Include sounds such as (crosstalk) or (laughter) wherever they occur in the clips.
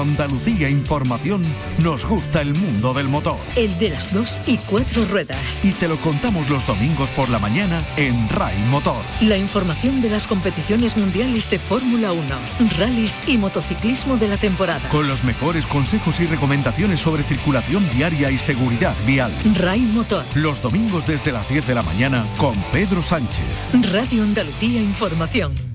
Andalucía Información nos gusta el mundo del motor. El de las dos y cuatro ruedas. Y te lo contamos los domingos por la mañana en RAI Motor. La información de las competiciones mundiales de Fórmula 1, rallies y motociclismo de la temporada. Con los mejores consejos y recomendaciones sobre circulación viaria y seguridad vial. RAI Motor. Los domingos desde las 10 de la mañana con Pedro Sánchez. Radio Andalucía Información.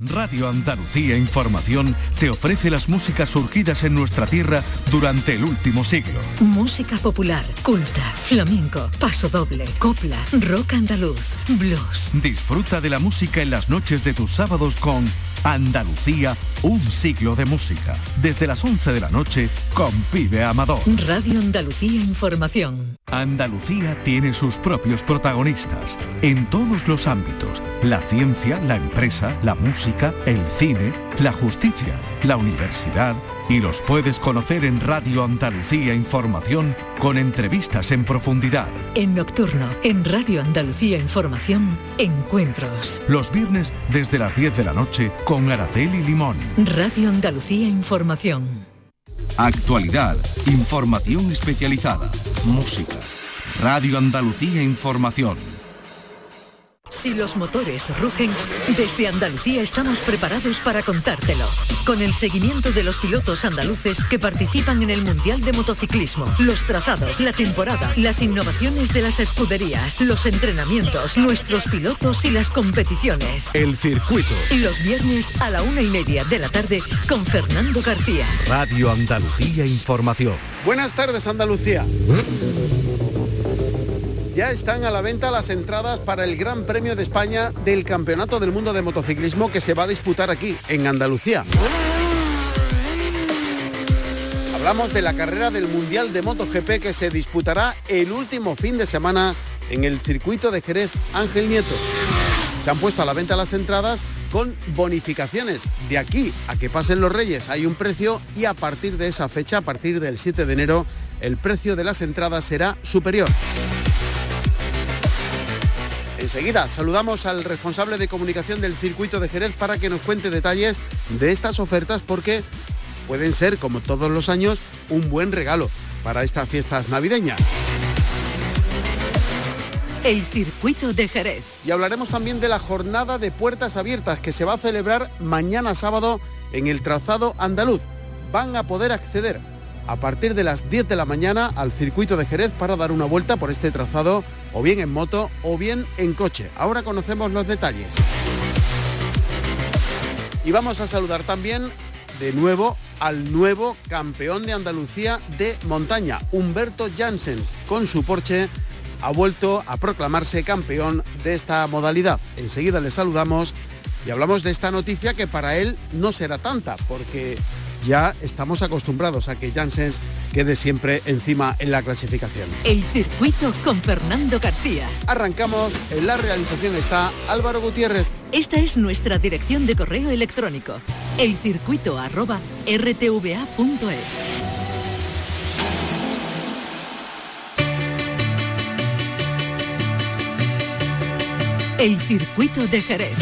Radio Andalucía Información te ofrece las músicas surgidas en nuestra tierra durante el último siglo. Música popular, culta, flamenco, paso doble, copla, rock andaluz, blues. Disfruta de la música en las noches de tus sábados con Andalucía, un siglo de música. Desde las 11 de la noche con Pibe Amador. Radio Andalucía Información. Andalucía tiene sus propios protagonistas en todos los ámbitos. La ciencia, la empresa, la música, el cine, la justicia, la universidad y los puedes conocer en Radio Andalucía Información con entrevistas en profundidad. En nocturno, en Radio Andalucía Información, encuentros. Los viernes desde las 10 de la noche con Araceli Limón. Radio Andalucía Información. Actualidad, información especializada, música. Radio Andalucía Información. Si los motores rugen, desde Andalucía estamos preparados para contártelo. Con el seguimiento de los pilotos andaluces que participan en el Mundial de Motociclismo, los trazados, la temporada, las innovaciones de las escuderías, los entrenamientos, nuestros pilotos y las competiciones. El circuito. Los viernes a la una y media de la tarde con Fernando García. Radio Andalucía Información. Buenas tardes, Andalucía. Ya están a la venta las entradas para el Gran Premio de España del Campeonato del Mundo de Motociclismo que se va a disputar aquí, en Andalucía. Hablamos de la carrera del Mundial de MotoGP que se disputará el último fin de semana en el circuito de Jerez Ángel Nieto. Se han puesto a la venta las entradas con bonificaciones. De aquí a que pasen los Reyes hay un precio y a partir de esa fecha, a partir del 7 de enero, el precio de las entradas será superior. Enseguida saludamos al responsable de comunicación del circuito de Jerez para que nos cuente detalles de estas ofertas porque pueden ser, como todos los años, un buen regalo para estas fiestas navideñas. El circuito de Jerez. Y hablaremos también de la jornada de puertas abiertas que se va a celebrar mañana sábado en el trazado andaluz. Van a poder acceder a partir de las 10 de la mañana al circuito de Jerez para dar una vuelta por este trazado o bien en moto o bien en coche. Ahora conocemos los detalles. Y vamos a saludar también de nuevo al nuevo campeón de Andalucía de montaña, Humberto Janssens, con su Porsche ha vuelto a proclamarse campeón de esta modalidad. Enseguida le saludamos y hablamos de esta noticia que para él no será tanta, porque ya estamos acostumbrados a que Janssens quede siempre encima en la clasificación. El circuito con Fernando García. Arrancamos, en la realización está Álvaro Gutiérrez. Esta es nuestra dirección de correo electrónico, elcircuito@rtva.es. El circuito de Jerez.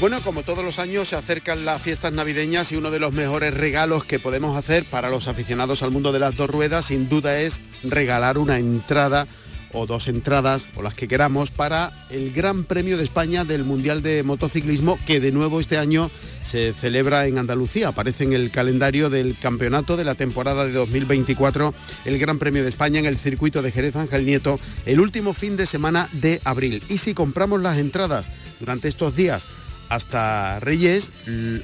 Bueno, como todos los años se acercan las fiestas navideñas y uno de los mejores regalos que podemos hacer para los aficionados al mundo de las dos ruedas sin duda es regalar una entrada o dos entradas o las que queramos para el Gran Premio de España del Mundial de Motociclismo que de nuevo este año se celebra en Andalucía. Aparece en el calendario del campeonato de la temporada de 2024 el Gran Premio de España en el circuito de Jerez Ángel Nieto el último fin de semana de abril. Y si compramos las entradas durante estos días hasta Reyes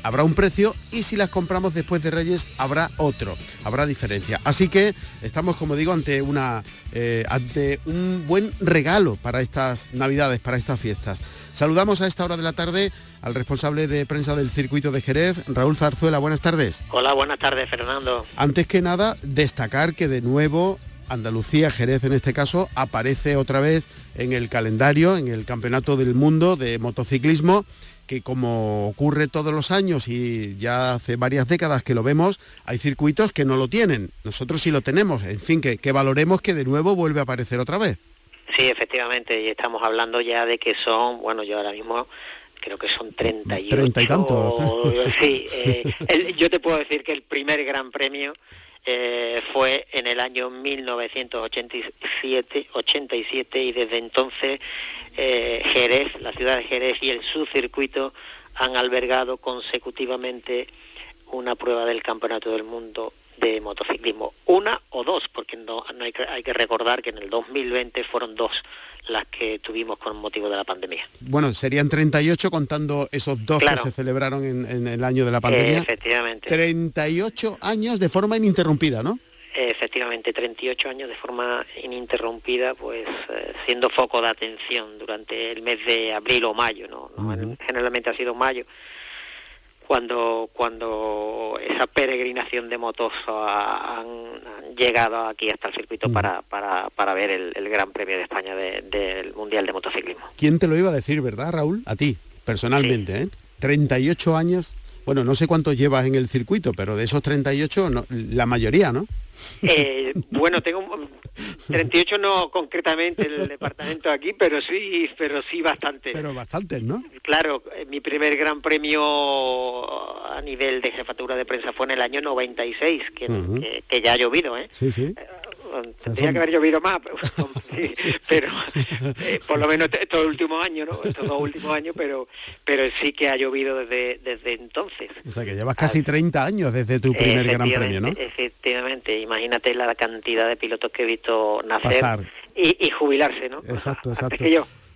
habrá un precio y si las compramos después de Reyes habrá otro, habrá diferencia. Así que estamos, como digo, ante, una, eh, ante un buen regalo para estas Navidades, para estas fiestas. Saludamos a esta hora de la tarde al responsable de prensa del circuito de Jerez, Raúl Zarzuela. Buenas tardes. Hola, buenas tardes, Fernando. Antes que nada, destacar que de nuevo Andalucía, Jerez en este caso, aparece otra vez en el calendario, en el Campeonato del Mundo de Motociclismo que como ocurre todos los años y ya hace varias décadas que lo vemos, hay circuitos que no lo tienen. Nosotros sí lo tenemos. En fin, que, que valoremos que de nuevo vuelve a aparecer otra vez. Sí, efectivamente, y estamos hablando ya de que son, bueno, yo ahora mismo creo que son 38. 30 y tanto. (laughs) Sí, (laughs) eh, yo te puedo decir que el primer gran premio eh, fue en el año 1987 87, y desde entonces eh, Jerez, la ciudad de Jerez y el subcircuito han albergado consecutivamente una prueba del Campeonato del Mundo de motociclismo. Una o dos, porque no, hay, que, hay que recordar que en el 2020 fueron dos las que tuvimos con motivo de la pandemia. Bueno, serían 38 contando esos dos que se celebraron en, el año de la pandemia. efectivamente. 38 años de forma ininterrumpida, ¿no? Efectivamente, 38 años de forma ininterrumpida, pues eh, siendo foco de atención durante el mes de abril o mayo, ¿no? Generalmente ha sido mayo cuando cuando esa peregrinación de motos han, llegado aquí hasta el circuito para, para, para, ver el, Gran Premio de España del Mundial de Motociclismo. ¿Quién te lo iba a decir, verdad, Raúl? A ti, personalmente, ¿eh? 38 años, bueno, no sé cuántos llevas en el circuito, pero de esos 38, la mayoría, ¿no? Eh, bueno, tengo 38 no concretamente el departamento aquí, pero sí, pero sí bastante. Pero bastantes, ¿no? Claro, eh, mi primer gran premio a nivel de jefatura de prensa fue en el año 96, que, que ya ha llovido, ¿eh? Sí, sí. Tendría que haber llovido más, pero, (laughs) (laughs) eh, por lo menos estos últimos años, ¿no? Estos dos últimos años, pero pero sí que ha llovido desde, desde entonces. O sea, que llevas casi 30 años desde tu primer Gran Premio, ¿no? Efectivamente, imagínate la cantidad de pilotos que he visto nacer y, jubilarse, ¿no? Exacto, (laughs) exacto.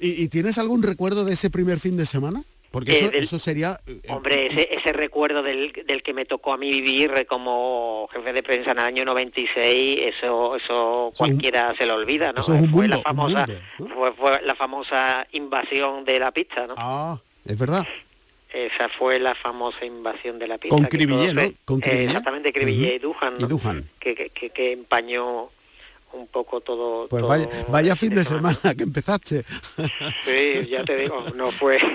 ¿Y tienes algún recuerdo de ese primer fin de semana? Porque eh, eso, sería... Eh, hombre, ese, recuerdo del, que me tocó a mí vivir como jefe de prensa en el año 96, eso eso cualquiera se lo olvida, ¿no? fue la famosa fue, la famosa invasión de la pista, ¿no? Ah, es verdad. Esa fue la famosa invasión de la pista. Con Cribillé, ¿no? Con exactamente, Cribillé y Dujan, Que, que, que empañó un poco todo... Pues vaya, fin de semana. que empezaste. Sí, ya te digo, no fue... (laughs)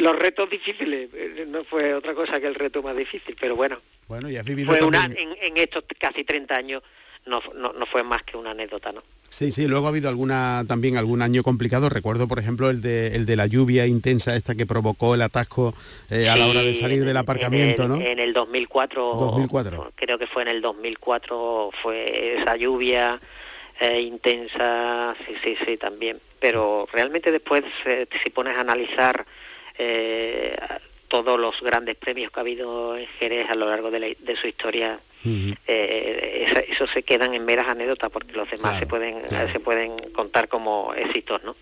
los retos difíciles, no fue otra cosa que el reto más difícil, pero bueno. Bueno, y has vivido fue una, en, en, estos casi 30 años no, no, no fue más que una anécdota, ¿no? Sí, sí, luego ha habido alguna también algún año complicado. Recuerdo, por ejemplo, el de, el de la lluvia intensa esta que provocó el atasco eh, a la hora de salir del aparcamiento, en el, ¿no? En el 2004, 2004, creo que fue en el 2004, fue esa lluvia eh, intensa, sí, sí, sí, también. Pero realmente después, eh, si pones a analizar todos los grandes premios que ha habido en Jerez a lo largo de, de su historia, eh, eso, se quedan en meras anécdotas porque los demás se pueden se pueden contar como éxitos, ¿no?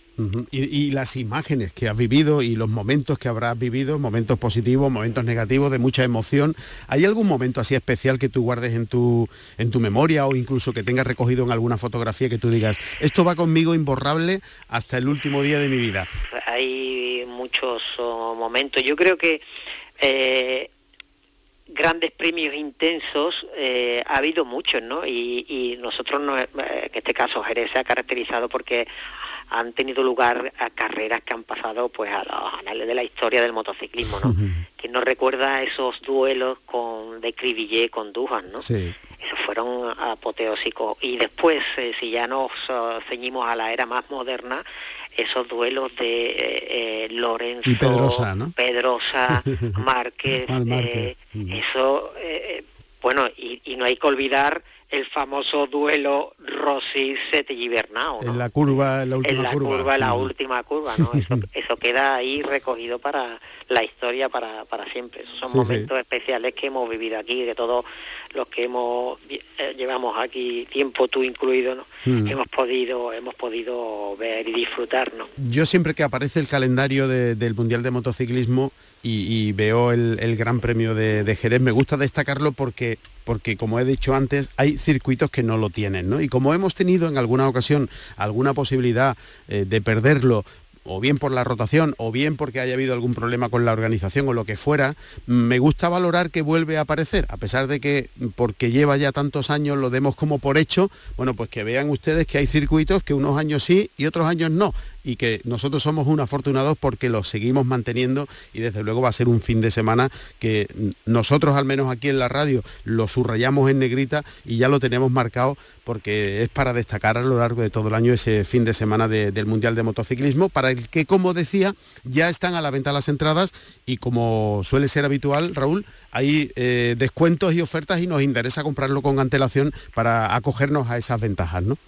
y, las imágenes que has vivido y los momentos que habrás vivido, momentos positivos, momentos negativos, de mucha emoción. ¿Hay algún momento así especial que tú guardes en tu, en tu memoria o incluso que tengas recogido en alguna fotografía que tú digas, esto va conmigo imborrable hasta el último día de mi vida? Hay muchos oh, momentos. Yo creo que eh, grandes premios intensos eh, ha habido muchos, ¿no? Y, nosotros, no, eh, en este caso Jerez se ha caracterizado porque han tenido lugar a carreras que han pasado pues a los anales de la historia del motociclismo, ¿no? Que nos recuerda esos duelos con de Cribillé con Dujan, ¿no? Sí. Esos fueron apoteósicos. Y después, eh, si ya nos ceñimos a la era más moderna, esos duelos de eh, eh, Lorenzo, Pedrosa, ¿no? Pedrosa (laughs) Márquez, eh, eso, bueno, y, y, no hay que olvidar el famoso duelo Rossi Setelli Bernao en la curva en la última en la curva, la última curva no (laughs) eso, eso, queda ahí recogido para la historia para, para siempre. Esos son momentos especiales que hemos vivido aquí de todos los que hemos eh, llevamos aquí tiempo tú incluido no hemos podido hemos podido ver y disfrutar no yo siempre que aparece el calendario del mundial de motociclismo y, veo el, Gran Premio de, Jerez. Me gusta destacarlo porque, porque, como he dicho antes, hay circuitos que no lo tienen, ¿no? Y como hemos tenido en alguna ocasión alguna posibilidad eh, de perderlo o bien por la rotación, o bien porque haya habido algún problema con la organización o lo que fuera, me gusta valorar que vuelve a aparecer, a pesar de que porque lleva ya tantos años lo demos como por hecho, bueno, pues que vean ustedes que hay circuitos que unos años sí y otros años no y que nosotros somos un afortunados porque lo seguimos manteniendo y desde luego va a ser un fin de semana que nosotros al menos aquí en la radio lo subrayamos en negrita y ya lo tenemos marcado porque es para destacar a lo largo de todo el año ese fin de semana del Mundial de Motociclismo, para el que, como decía, ya están a la venta las entradas y como suele ser habitual, Raúl, hay eh, descuentos y ofertas y nos interesa comprarlo con antelación para acogernos a esas ventajas, ¿no?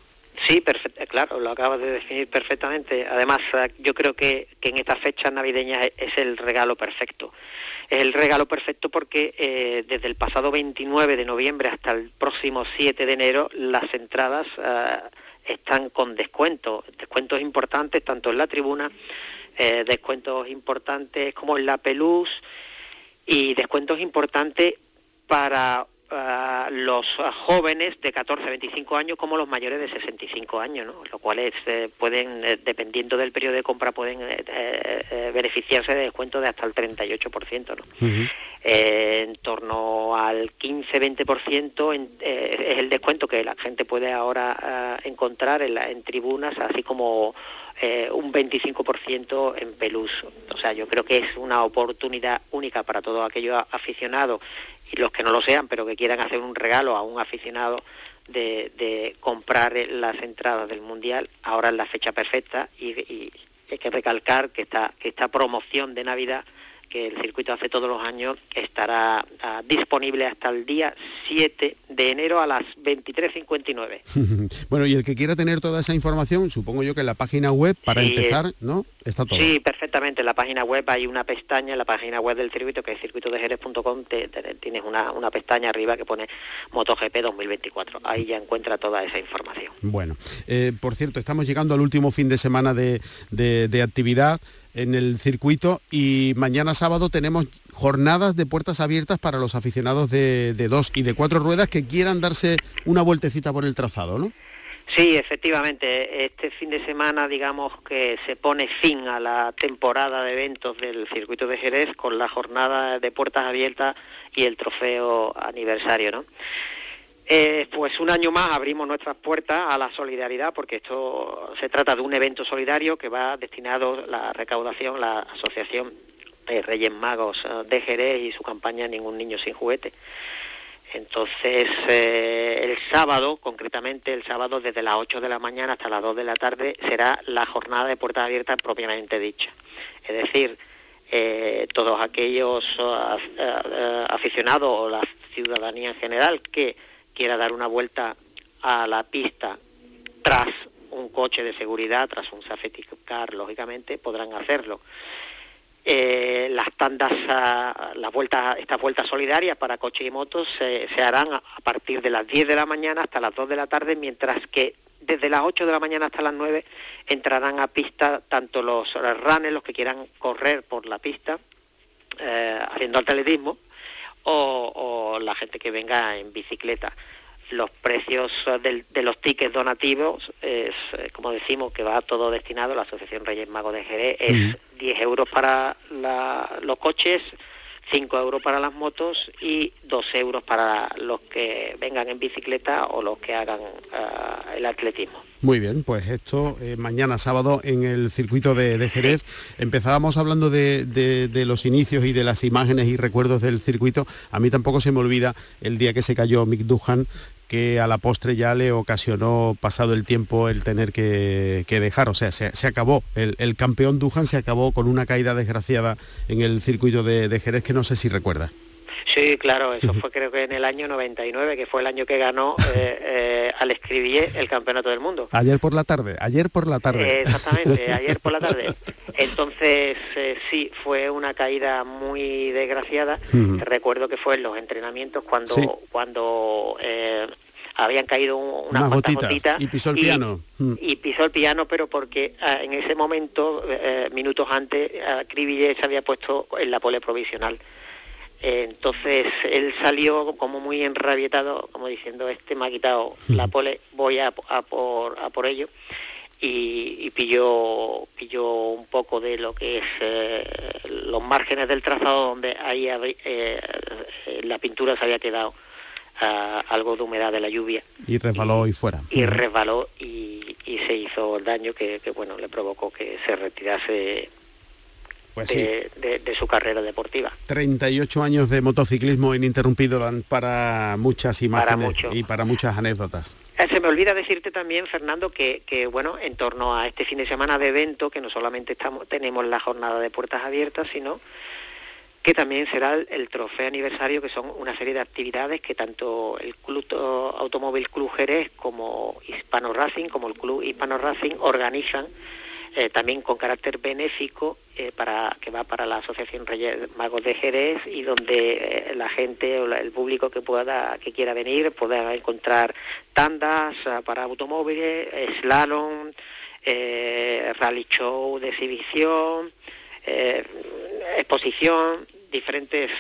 Sí, perfecto, claro, lo acabas de definir perfectamente. Además, eh, yo creo que, en estas fechas navideñas es el regalo perfecto. Es el regalo perfecto porque eh, desde el pasado 29 de noviembre hasta el próximo 7 de enero las entradas están con descuentos, descuentos importantes tanto en la tribuna, descuentos importantes como en la pelús y descuentos importantes para uh, los jóvenes de 14 a 25 años como los mayores de 65 años, ¿no? lo cual es, eh, pueden, eh, dependiendo del periodo de compra, pueden eh, beneficiarse de descuentos de hasta el 38%. ¿no? en torno al 15-20% es el descuento que la gente puede ahora encontrar en, en tribunas, así como eh, un 25% en Pelús. O sea, yo creo que es una oportunidad única para todos aquellos aficionados y los que no lo sean, pero que quieran hacer un regalo a un aficionado de, comprar las entradas del Mundial. Ahora es la fecha perfecta y, hay que recalcar que esta, que esta promoción de Navidad que el circuito hace todos los años, estará ah, disponible hasta el día 7 de enero a las 23.59. (laughs) bueno, y el que quiera tener toda esa información, supongo yo que en la página web, para empezar, ¿no? Está todo. Sí, perfectamente. En la página web hay una pestaña, en la página web del circuito, que es circuitodejerez.com, tienes una, una pestaña arriba que pone MotoGP 2024. Ahí ya encuentra toda esa información. Bueno, eh, por cierto, estamos llegando al último fin de semana de, de actividad en el circuito y mañana sábado tenemos jornadas de puertas abiertas para los aficionados de, dos y de cuatro ruedas que quieran darse una vueltecita por el trazado, ¿no? Sí, efectivamente. Este fin de semana, digamos que se pone fin a la temporada de eventos del circuito de Jerez con la jornada de puertas abiertas y el trofeo aniversario, ¿no? Eh, pues un año más abrimos nuestras puertas a la solidaridad, porque esto se trata de un evento solidario que va destinado la recaudación, la Asociación de Reyes Magos eh, de Jerez y su campaña Ningún Niño Sin Juguete. Entonces, eh, el sábado, concretamente el sábado desde las 8 de la mañana hasta las 2 de la tarde, será la jornada de puertas abiertas propiamente dicha. Es decir, todos aquellos aficionados o la ciudadanía en general que quiera dar una vuelta a la pista tras un coche de seguridad, tras un safety car, lógicamente, podrán hacerlo. Eh, las tandas, ah, las vueltas, estas vueltas solidarias para coches y motos se harán a, partir de las 10 de la mañana hasta las 2 de la tarde, mientras que desde las 8 de la mañana hasta las 9 entrarán a pista tanto los runners, los que quieran correr por la pista, eh, haciendo atletismo, o, la gente que venga en bicicleta. Los precios de los tickets donativos es, eh, como decimos, que va todo destinado, a la Asociación Reyes Magos de Jerez, es 10 euros para los coches, 5 euros para las motos y 2 euros para los que vengan en bicicleta o los que hagan eh, el atletismo. Muy bien, pues esto eh, mañana sábado en el circuito de, Jerez. Empezábamos hablando de, los inicios y de las imágenes y recuerdos del circuito. A mí tampoco se me olvida el día que se cayó Mick Duhan, que a la postre ya le ocasionó, pasado el tiempo, el tener que, dejar. O sea, se, acabó. El, campeón Duhan se acabó con una caída desgraciada en el circuito de, de Jerez que no sé si recuerda. Sí, claro, eso fue creo que en el año 99, que fue el año que ganó (laughs) eh, eh, al Escribier el Campeonato del Mundo. Ayer por la tarde, ayer por la tarde. exactamente, (laughs) ayer por la tarde. Entonces, eh, sí, fue una caída muy desgraciada. Recuerdo que fue en los entrenamientos cuando, cuando habían caído unas, cuantas gotitas, y pisó el piano. Y pisó el piano, pero porque en ese momento, minutos antes, Cribillet se había puesto en la pole provisional entonces él salió como muy enrabietado, como diciendo, este me ha quitado la pole, voy a, por, a por ello. Y, pilló, pilló un poco de lo que es eh, los márgenes del trazado donde ahí eh, la pintura se había quedado algo de humedad de la lluvia. Y resbaló y, fuera. Y resbaló y, se hizo el daño que, bueno le provocó que se retirase pues de, su carrera deportiva. 38 años de motociclismo ininterrumpido dan para muchas imágenes y para muchas anécdotas. Eh, se me olvida decirte también, Fernando, que, bueno, en torno a este fin de semana de evento, que no solamente estamos, tenemos la jornada de puertas abiertas, sino que también será el, trofeo aniversario, que son una serie de actividades que tanto el Club Automóvil Club Jerez como Hispano Racing, como el Club Hispano Racing organizan eh, también con carácter benéfico eh, para que va para la Asociación Reyes Magos de Jerez y donde eh, la gente o el público que pueda que quiera venir pueda encontrar tandas para automóviles, slalom, rally show de exhibición, exposición, diferentes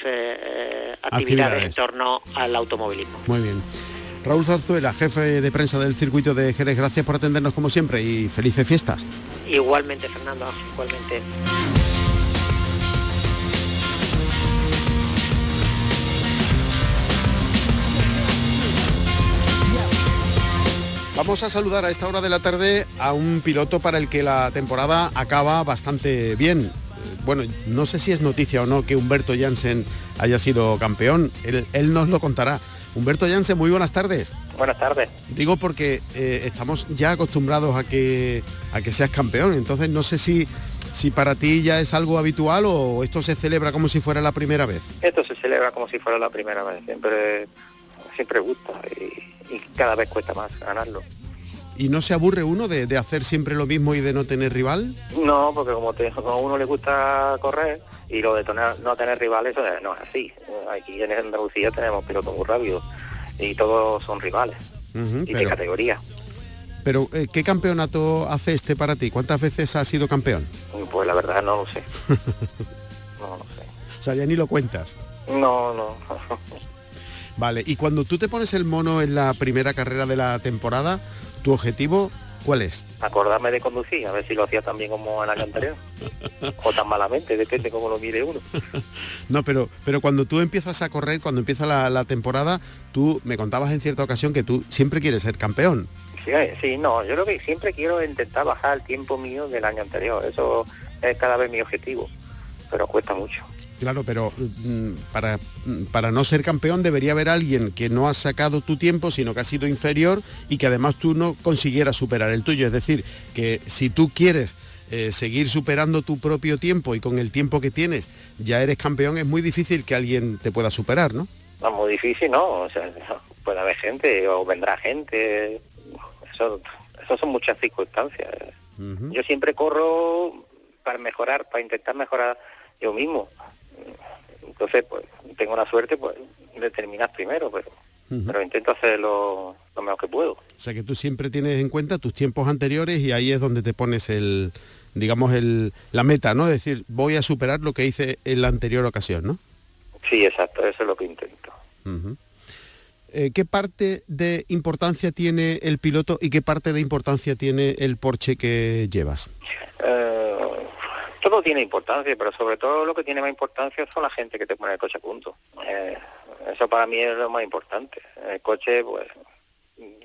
actividades en torno al automovilismo. Muy bien. Raúl Zarzuela, jefe de prensa del circuito de Jerez, gracias por atendernos como siempre y felices fiestas. Igualmente, Fernando, igualmente. Vamos a saludar a esta hora de la tarde a un piloto para el que la temporada acaba bastante bien. Bueno, no sé si es noticia o no que Humberto Jansen haya sido campeón, él, él nos lo contará. Humberto Jansen, muy buenas tardes. Buenas tardes. Digo porque eh, estamos ya acostumbrados a que, a que seas campeón, entonces no sé si, si para ti ya es algo habitual o esto se celebra como si fuera la primera vez. Esto se celebra como si fuera la primera vez, siempre, siempre gusta y, cada vez cuesta más ganarlo. ¿Y no se aburre uno de, hacer siempre lo mismo y de no tener rival? No, porque como, te, como a uno le gusta correr, y lo de no tener rivales no es así. Aquí en Andalucía tenemos pilotos muy rápidos y todos son rivales y de categoría. Pero, eh, ¿qué campeonato hace este para ti? ¿Cuántas veces has sido campeón? Pues la verdad no lo sé. (laughs) no lo sé. O sea, ya ni lo cuentas. No, no. vale, y cuando tú te pones el mono en la primera carrera de la temporada, tu objetivo ¿Cuál es? Acordarme de conducir, a ver si lo hacía tan bien como en el anterior. (laughs) o tan malamente, depende cómo lo mire uno. (laughs) no, pero, pero cuando tú empiezas a correr, cuando empieza la, temporada, tú me contabas en cierta ocasión que tú siempre quieres ser campeón. Sí, sí, no, yo creo que siempre quiero intentar bajar el tiempo mío del año anterior. Eso es cada vez mi objetivo, pero cuesta mucho. Claro, pero mm, para, mm, para no ser campeón debería haber alguien que no ha sacado tu tiempo, sino que ha sido inferior y que además tú no consiguieras superar el tuyo. Es decir, que si tú quieres eh, seguir superando tu propio tiempo y con el tiempo que tienes ya eres campeón, es muy difícil que alguien te pueda superar, ¿no? No, muy difícil, ¿no? O sea, puede haber gente o vendrá gente. Eso, son muchas circunstancias. Yo siempre corro para mejorar, para intentar mejorar yo mismo. Entonces, pues tengo la suerte pues, de terminar primero, pero, pero intento hacer lo, mejor que puedo. O sea que tú siempre tienes en cuenta tus tiempos anteriores y ahí es donde te pones el, digamos, el, la meta, ¿no? Es decir, voy a superar lo que hice en la anterior ocasión, ¿no? Sí, exacto, eso es lo que intento. Eh, ¿Qué parte de importancia tiene el piloto y qué parte de importancia tiene el Porsche que llevas? Eh, todo tiene importancia, pero sobre todo lo que tiene más importancia son la gente que te pone el coche a punto. Eh, eso para mí es lo más importante. El coche, pues,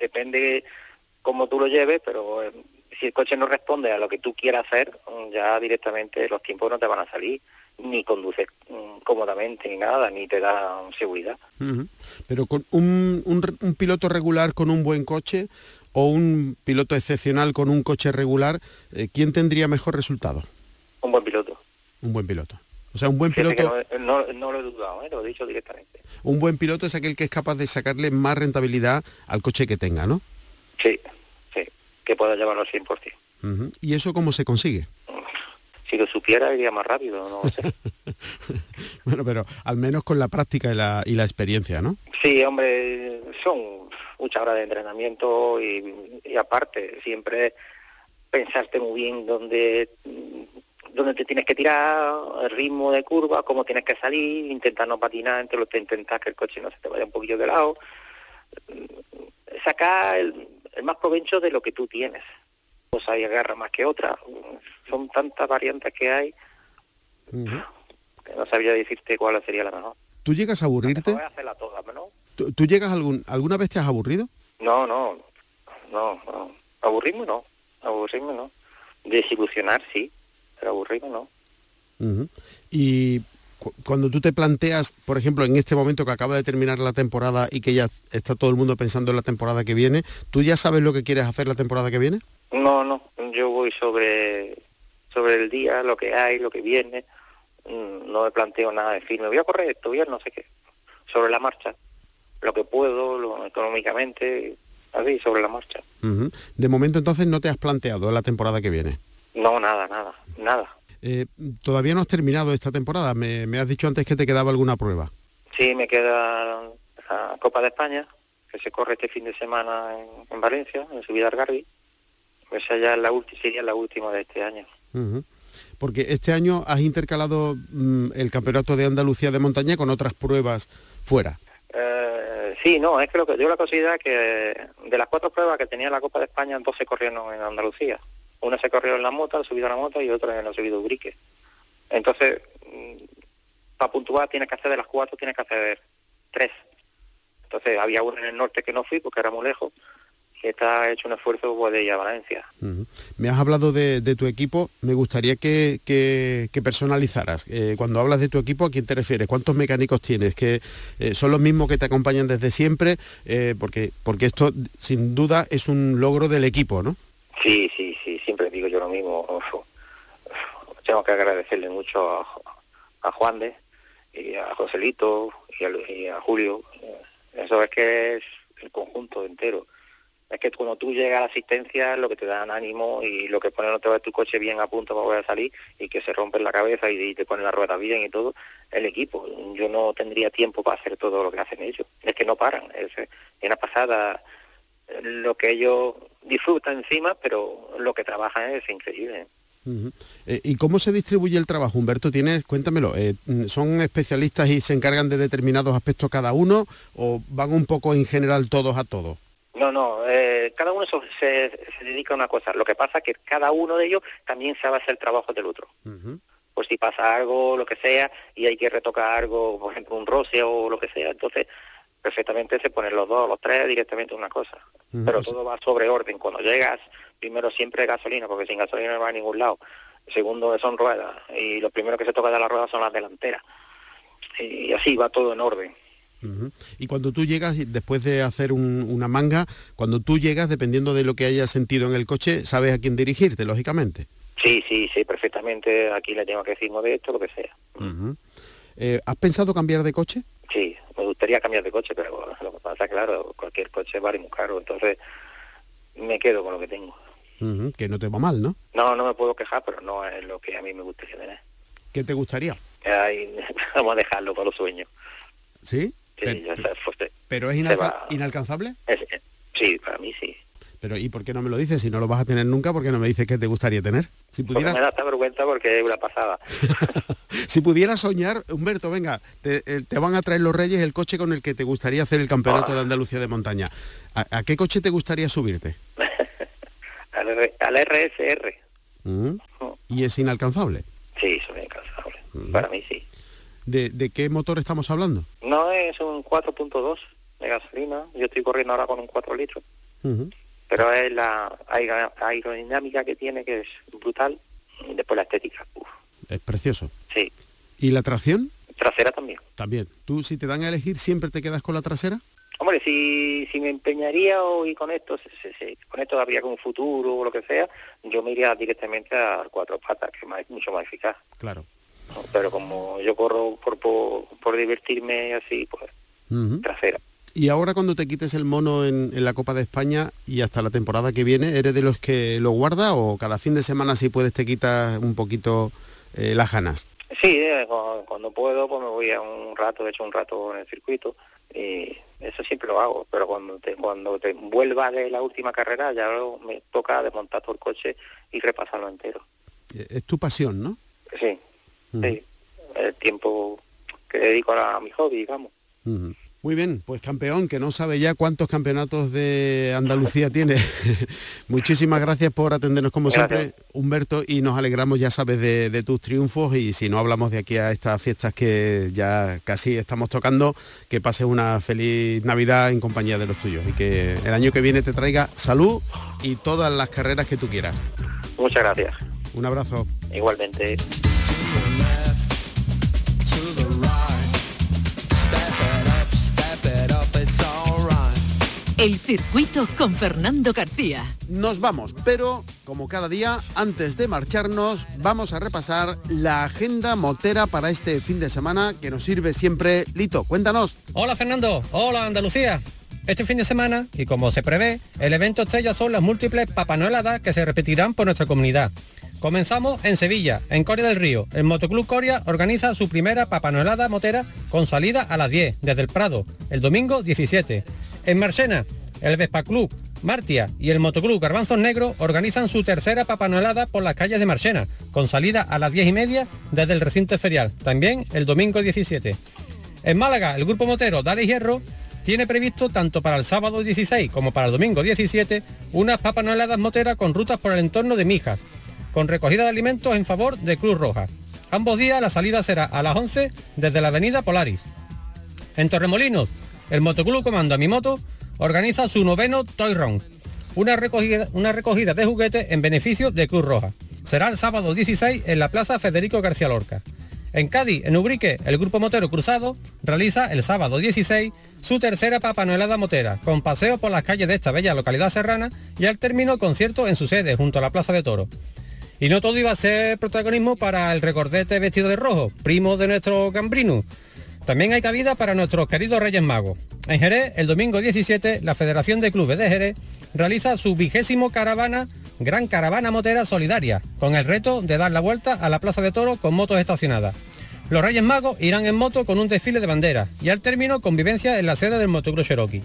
depende cómo tú lo lleves, pero eh, si el coche no responde a lo que tú quieras hacer, ya directamente los tiempos no te van a salir, ni conduces mm, cómodamente, ni nada, ni te da seguridad. Pero con un, un piloto regular con un buen coche o un piloto excepcional con un coche regular, eh, ¿quién tendría mejor resultado? Un buen piloto. Un buen piloto. O sea, un buen piloto... No, lo he dudado, ¿eh? lo he dicho directamente. Un buen piloto es aquel que es capaz de sacarle más rentabilidad al coche que tenga, ¿no? Sí, sí, que pueda llevarlo al 100%. ¿Y eso cómo se consigue? Si lo supiera iría más rápido, no lo sé. (laughs) bueno, pero al menos con la práctica y la, y la experiencia, ¿no? Sí, hombre, son muchas horas de entrenamiento y, y aparte, siempre pensarte muy bien dónde dónde te tienes que tirar, el ritmo de curva, cómo tienes que salir, intentar no patinar, entre lo que intentas que el coche no se te vaya un poquillo de lado. Sacar el, más provecho de lo que tú tienes. Pues hay agarra más que otra. Son tantas variantes que hay que no sabía decirte cuál sería la mejor. ¿Tú llegas a aburrirte? No, hacerla toda, ¿no? ¿Tú, llegas algún, alguna vez te has aburrido? No, no, no, no. Aburrirme no. aburrirme no. Desilusionar sí, pero aburrirme no. Y cuando tú te planteas, por ejemplo, en este momento que acaba de terminar la temporada y que ya está todo el mundo pensando en la temporada que viene, ¿tú ya sabes lo que quieres hacer la temporada que viene? No, no, yo voy sobre, sobre el día, lo que hay, lo que viene, mm, no me planteo nada de firme, voy a correr esto, voy a no sé qué, sobre la marcha, lo que puedo, lo, económicamente, así, sobre la marcha. De momento entonces no te has planteado la temporada que viene. No, nada, nada, nada. Eh, todavía no has terminado esta temporada. Me, has dicho antes que te quedaba alguna prueba. Sí, me queda la Copa de España, que se corre este fin de semana en, Valencia, en Subida al Garbi. Esa ya la sería la última de este año. Porque este año has intercalado mm, el Campeonato de Andalucía de Montaña con otras pruebas fuera. Eh, sí, no, es que, lo que yo la considero que de las cuatro pruebas que tenía la Copa de España, dos se corrieron en Andalucía. Una se corrió en la moto, ha subido a la moto y otra en el subido brique. Entonces, mm, para puntuar tienes que hacer de las cuatro, tienes que hacer tres. Entonces había uno en el norte que no fui porque era muy lejos que está hecho un esfuerzo pues, de ir a Valencia. Me has hablado de, tu equipo, me gustaría que, personalizaras. Eh, cuando hablas de tu equipo, ¿a quién te refieres? ¿Cuántos mecánicos tienes? ¿Que eh, son los mismos que te acompañan desde siempre? Eh, porque, porque esto sin duda es un logro del equipo, ¿no? Sí, sí, sí, siempre digo yo lo mismo. Tengo que agradecerle mucho a, Juan de y a Joselito y a, Julio. Eso es que es el conjunto entero. Es que cuando tú llegas a la asistencia, lo que te dan ánimo y lo que pone no te va tu coche bien a punto para poder salir y que se rompe la cabeza y, te ponen la rueda bien y todo, el equipo. Yo no tendría tiempo para hacer todo lo que hacen ellos. Es que no paran. Es, la pasada lo que ellos disfrutan encima, pero lo que trabajan es increíble. Eh, ¿Y cómo se distribuye el trabajo, Humberto? ¿Tienes, cuéntamelo, eh, ¿son especialistas y se encargan de determinados aspectos cada uno o van un poco en general todos a todos? No, no, eh, cada uno se, dedica a una cosa. Lo que pasa es que cada uno de ellos también sabe hacer el trabajo del otro. Pues si pasa algo, lo que sea, y hay que retocar algo, por ejemplo, un roce o lo que sea, entonces perfectamente se ponen los dos, los tres directamente una cosa. Pero todo va sobre orden. Cuando llegas, primero siempre gasolina, porque sin gasolina no va a ningún lado. Segundo son ruedas. Y lo primero que se toca de las ruedas son las delanteras. Y así va todo en orden. Y cuando tú llegas, después de hacer una manga, cuando tú llegas, dependiendo de lo que hayas sentido en el coche, sabes a quién dirigirte, lógicamente. Sí, sí, sí, perfectamente. Aquí le tengo que decir de esto, lo que sea. Eh, ¿Has pensado cambiar de coche? Sí, gustaría cambiar de coche, pero lo que pasa, claro, cualquier coche vale muy caro, entonces me quedo con lo que tengo. que no te va mal, ¿no? No, no me puedo quejar, pero no es lo que a mí me gustaría tener. ¿Qué te gustaría? (laughs) vamos a dejarlo con los sueños. ¿Sí? Sí, ya pues, ¿Pero es inalcanzable? sí, para mí sí. Pero ¿y por qué no me lo dices? Si no lo vas a tener nunca, ¿por qué no me dices qué te gustaría tener? Si pudieras... me da esta vergüenza porque es una pasada. (laughs) si pudieras soñar, Humberto, venga, eh, te, van a traer los Reyes el coche con el que te gustaría hacer el campeonato ah. de Andalucía de montaña. ¿A, qué coche te gustaría subirte? (laughs) al, RSR. Mm. ¿Y es inalcanzable? Sí, es inalcanzable. Mm. Para mí sí. ¿De, qué motor estamos hablando? No, es un 4.2 de gasolina. Yo estoy corriendo ahora con un 4 litros. Pero es la aerodinámica que tiene que es brutal. Y después la estética. Es precioso. Sí. ¿Y la tracción? Trasera también. También. ¿Tú si te dan a elegir siempre te quedas con la trasera? Hombre, si, si me empeñaría hoy con esto, con esto habría con un futuro o lo que sea, yo me iría directamente a cuatro patas, que es mucho más eficaz. Claro. Pero como yo corro por, por, divertirme así, pues trasera. Y ahora cuando te quites el mono en, la Copa de España y hasta la temporada que viene, ¿eres de los que lo guarda o cada fin de semana si puedes te quitas un poquito eh, las ganas? Sí, eh, cuando, puedo pues me voy a un rato, de hecho un rato en el circuito y eso siempre lo hago, pero cuando te, cuando te vuelva de la última carrera ya me toca desmontar todo el coche y repasarlo entero. Es tu pasión, ¿no? Sí, sí, el tiempo que dedico a, mi hobby, digamos. Muy bien, pues campeón, que no sabe ya cuántos campeonatos de Andalucía tiene. (laughs) Muchísimas gracias por atendernos como siempre, Humberto, y nos alegramos, ya sabes, de, tus triunfos y si no hablamos de aquí a estas fiestas que ya casi estamos tocando, que pases una feliz Navidad en compañía de los tuyos y que el año que viene te traiga salud y todas las carreras que tú quieras. Muchas gracias. Un abrazo. Igualmente. El circuito con Fernando García. Nos vamos, pero como cada día, antes de marcharnos, vamos a repasar la agenda motera para este fin de semana que nos sirve siempre. Lito, cuéntanos. Hola Fernando, hola Andalucía. Este fin de semana, y como se prevé, el evento estrella son las múltiples papanoeladas que se repetirán por nuestra comunidad. Comenzamos en Sevilla, en Coria del Río. El Motoclub Coria organiza su primera papanoelada motera con salida a las 10 desde el Prado, el domingo 17. En Marchena, el Vespa Club, Martia y el Motoclub Garbanzos Negros organizan su tercera papanoelada por las calles de Marchena, con salida a las 10 y media desde el recinto ferial, también el domingo 17. En Málaga, el grupo motero Dale Hierro tiene previsto tanto para el sábado 16 como para el domingo 17 unas papanoeladas moteras con rutas por el entorno de Mijas, con recogida de alimentos en favor de Cruz Roja. Ambos días la salida será a las 11 desde la avenida Polaris. En Torremolinos, el Motoclub Comando a mi moto organiza su noveno Toy Run, una recogida, una recogida de juguetes en beneficio de Cruz Roja. Será el sábado 16 en la Plaza Federico García Lorca. En Cádiz, en Ubrique, el Grupo Motero Cruzado realiza el sábado 16 su tercera papanoelada motera, con paseo por las calles de esta bella localidad serrana y al término concierto en su sede, junto a la Plaza de Toro. Y no todo iba a ser protagonismo para el recordete vestido de rojo, primo de nuestro Cambrino. También hay cabida para nuestros queridos Reyes Magos. En Jerez, el domingo 17, la Federación de Clubes de Jerez realiza su vigésimo caravana, Gran Caravana Motera Solidaria, con el reto de dar la vuelta a la Plaza de Toro con motos estacionadas. Los Reyes Magos irán en moto con un desfile de banderas y al término convivencia en la sede del Motocross Cherokee.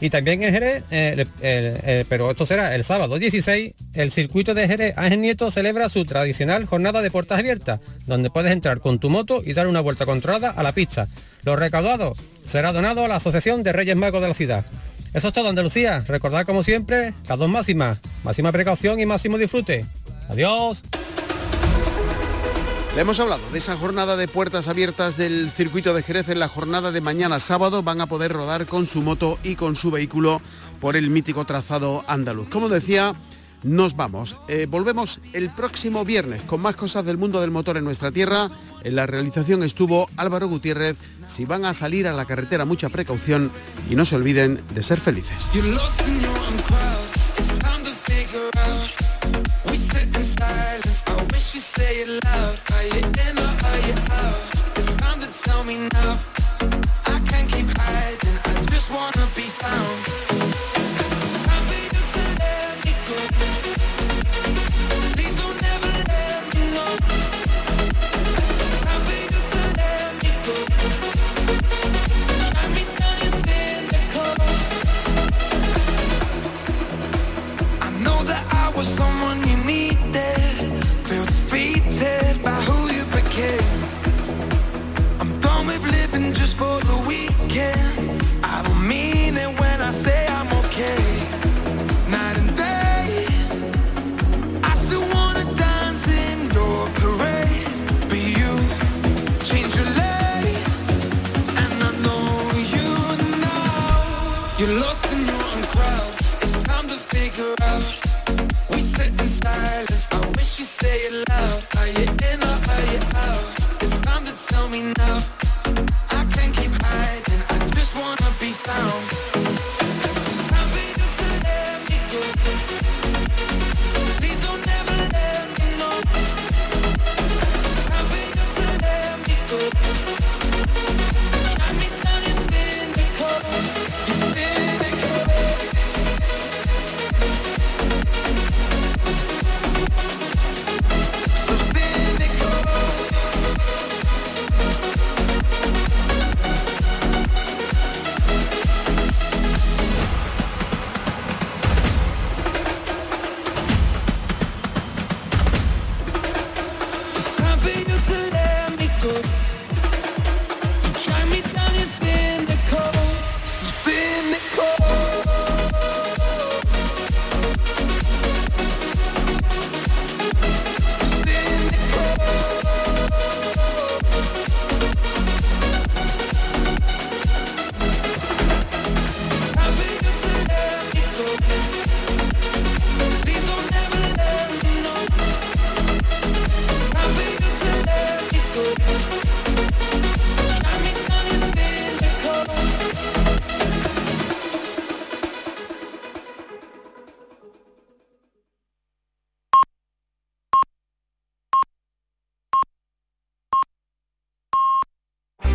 Y también en Jerez, eh, pero esto será el sábado 16, el circuito de Jerez Ángel Nieto celebra su tradicional jornada de puertas abiertas, donde puedes entrar con tu moto y dar una vuelta controlada a la pista. Lo recaudado será donado a la Asociación de Reyes Magos de la ciudad. Eso es todo Andalucía. Recordad como siempre, las dos máximas. Máxima precaución y máximo disfrute. Adiós. Le hemos hablado de esa jornada de puertas abiertas del circuito de Jerez en la jornada de mañana sábado. Van a poder rodar con su moto y con su vehículo por el mítico trazado andaluz. Como decía, nos vamos. Eh, volvemos el próximo viernes con más cosas del mundo del motor en nuestra tierra. En la realización estuvo Álvaro Gutiérrez. Si van a salir a la carretera, mucha precaución y no se olviden de ser felices. say it loud. Are you in the